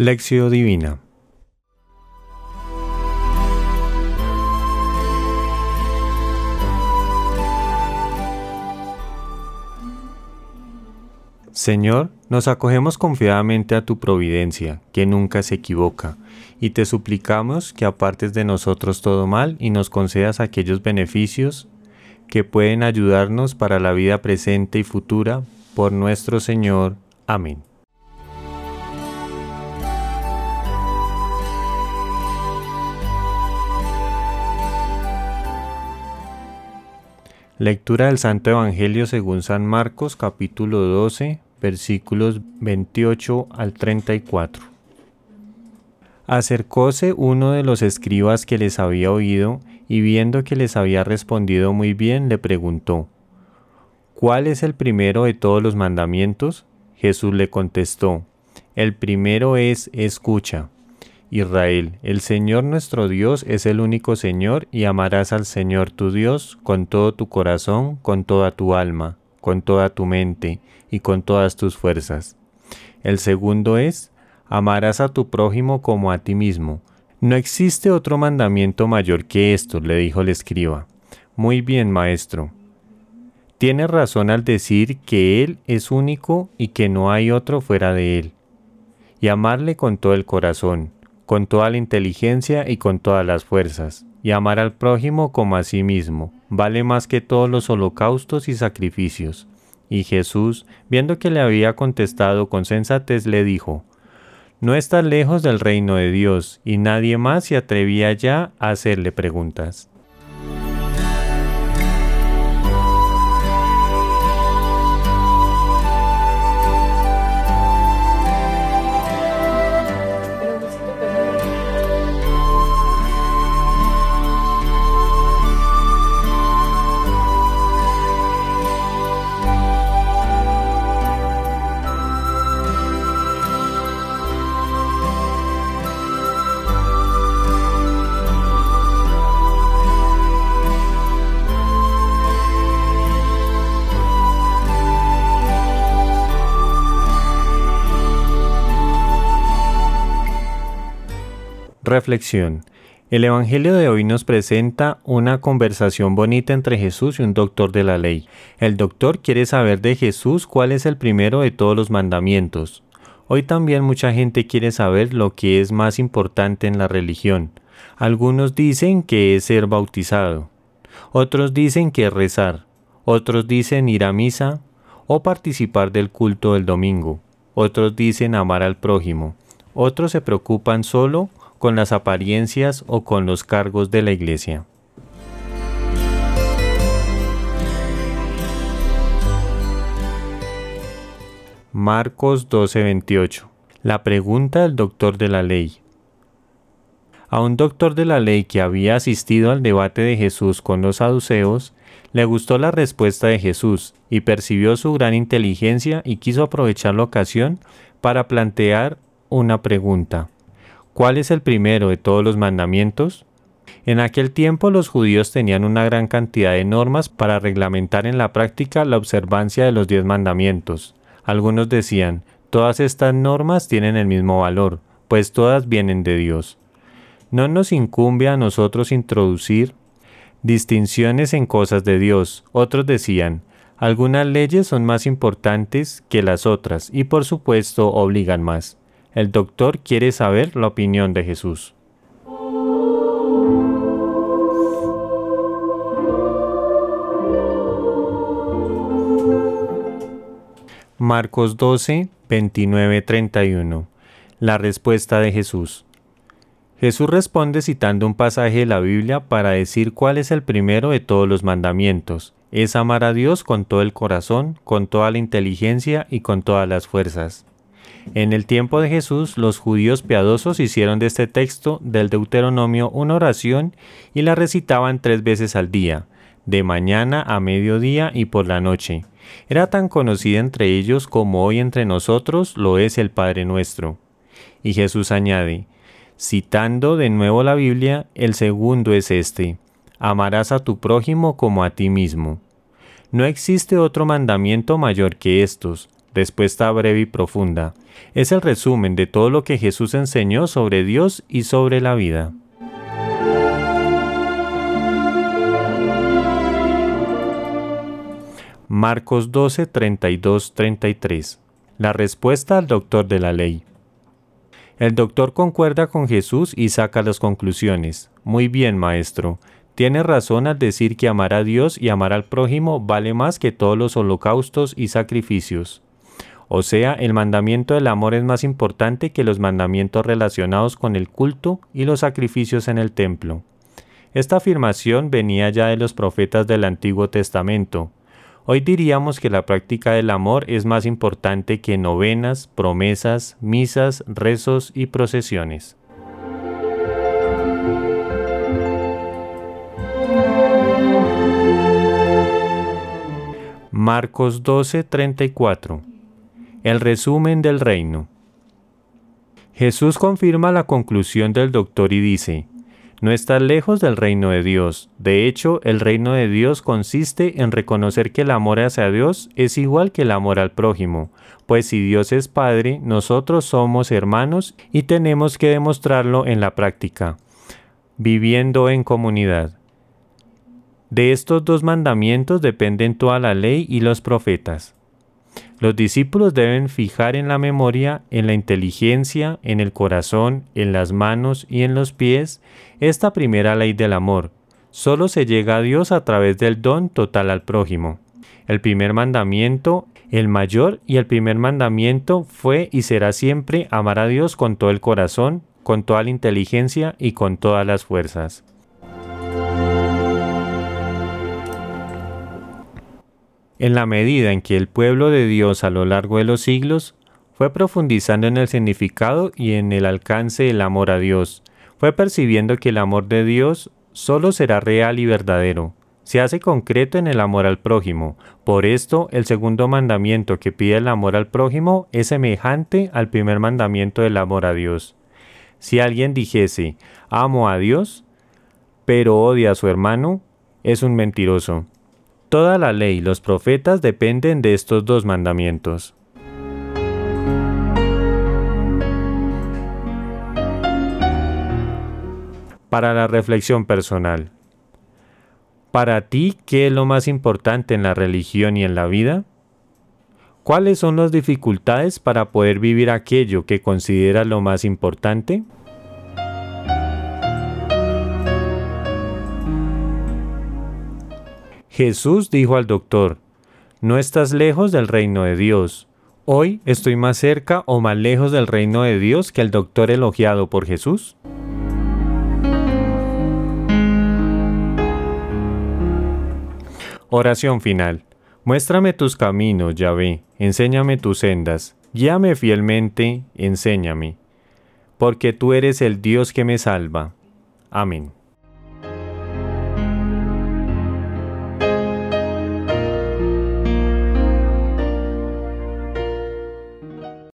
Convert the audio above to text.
Lección Divina Señor, nos acogemos confiadamente a tu providencia, que nunca se equivoca, y te suplicamos que apartes de nosotros todo mal y nos concedas aquellos beneficios que pueden ayudarnos para la vida presente y futura, por nuestro Señor. Amén. Lectura del Santo Evangelio según San Marcos capítulo 12 versículos 28 al 34. Acercóse uno de los escribas que les había oído y viendo que les había respondido muy bien, le preguntó, ¿Cuál es el primero de todos los mandamientos? Jesús le contestó, El primero es escucha. Israel, el Señor nuestro Dios es el único Señor y amarás al Señor tu Dios con todo tu corazón, con toda tu alma, con toda tu mente y con todas tus fuerzas. El segundo es, amarás a tu prójimo como a ti mismo. No existe otro mandamiento mayor que esto, le dijo el escriba. Muy bien, maestro. Tienes razón al decir que Él es único y que no hay otro fuera de Él. Y amarle con todo el corazón, con toda la inteligencia y con todas las fuerzas. Y amar al prójimo como a sí mismo vale más que todos los holocaustos y sacrificios. Y Jesús, viendo que le había contestado con sensatez, le dijo, No estás lejos del reino de Dios, y nadie más se atrevía ya a hacerle preguntas. Reflexión. El Evangelio de hoy nos presenta una conversación bonita entre Jesús y un doctor de la ley. El doctor quiere saber de Jesús cuál es el primero de todos los mandamientos. Hoy también mucha gente quiere saber lo que es más importante en la religión. Algunos dicen que es ser bautizado. Otros dicen que es rezar. Otros dicen ir a misa o participar del culto del domingo. Otros dicen amar al prójimo. Otros se preocupan solo con las apariencias o con los cargos de la Iglesia. Marcos 12:28 La pregunta del doctor de la ley. A un doctor de la ley que había asistido al debate de Jesús con los saduceos, le gustó la respuesta de Jesús y percibió su gran inteligencia y quiso aprovechar la ocasión para plantear una pregunta. ¿Cuál es el primero de todos los mandamientos? En aquel tiempo los judíos tenían una gran cantidad de normas para reglamentar en la práctica la observancia de los diez mandamientos. Algunos decían, todas estas normas tienen el mismo valor, pues todas vienen de Dios. No nos incumbe a nosotros introducir distinciones en cosas de Dios. Otros decían, algunas leyes son más importantes que las otras y por supuesto obligan más. El doctor quiere saber la opinión de Jesús. Marcos 12, 29, 31. La respuesta de Jesús. Jesús responde citando un pasaje de la Biblia para decir cuál es el primero de todos los mandamientos. Es amar a Dios con todo el corazón, con toda la inteligencia y con todas las fuerzas. En el tiempo de Jesús, los judíos piadosos hicieron de este texto del Deuteronomio una oración y la recitaban tres veces al día, de mañana a mediodía y por la noche. Era tan conocida entre ellos como hoy entre nosotros lo es el Padre nuestro. Y Jesús añade, citando de nuevo la Biblia, el segundo es este, amarás a tu prójimo como a ti mismo. No existe otro mandamiento mayor que estos, respuesta breve y profunda. Es el resumen de todo lo que Jesús enseñó sobre Dios y sobre la vida. Marcos 12, 32, 33. La respuesta al doctor de la ley. El doctor concuerda con Jesús y saca las conclusiones. Muy bien, maestro. Tiene razón al decir que amar a Dios y amar al prójimo vale más que todos los holocaustos y sacrificios. O sea, el mandamiento del amor es más importante que los mandamientos relacionados con el culto y los sacrificios en el templo. Esta afirmación venía ya de los profetas del Antiguo Testamento, Hoy diríamos que la práctica del amor es más importante que novenas, promesas, misas, rezos y procesiones. Marcos 12:34 El resumen del reino. Jesús confirma la conclusión del doctor y dice, no está lejos del reino de Dios. De hecho, el reino de Dios consiste en reconocer que el amor hacia Dios es igual que el amor al prójimo, pues si Dios es Padre, nosotros somos hermanos y tenemos que demostrarlo en la práctica, viviendo en comunidad. De estos dos mandamientos dependen toda la ley y los profetas. Los discípulos deben fijar en la memoria, en la inteligencia, en el corazón, en las manos y en los pies esta primera ley del amor. Solo se llega a Dios a través del don total al prójimo. El primer mandamiento, el mayor y el primer mandamiento fue y será siempre amar a Dios con todo el corazón, con toda la inteligencia y con todas las fuerzas. En la medida en que el pueblo de Dios a lo largo de los siglos fue profundizando en el significado y en el alcance del amor a Dios, fue percibiendo que el amor de Dios solo será real y verdadero, se hace concreto en el amor al prójimo. Por esto, el segundo mandamiento que pide el amor al prójimo es semejante al primer mandamiento del amor a Dios. Si alguien dijese, amo a Dios, pero odia a su hermano, es un mentiroso. Toda la ley y los profetas dependen de estos dos mandamientos. Para la reflexión personal. Para ti, ¿qué es lo más importante en la religión y en la vida? ¿Cuáles son las dificultades para poder vivir aquello que consideras lo más importante? Jesús dijo al doctor, no estás lejos del reino de Dios. Hoy estoy más cerca o más lejos del reino de Dios que el doctor elogiado por Jesús. Oración final. Muéstrame tus caminos, Yahvé, enséñame tus sendas, guíame fielmente, enséñame, porque tú eres el Dios que me salva. Amén.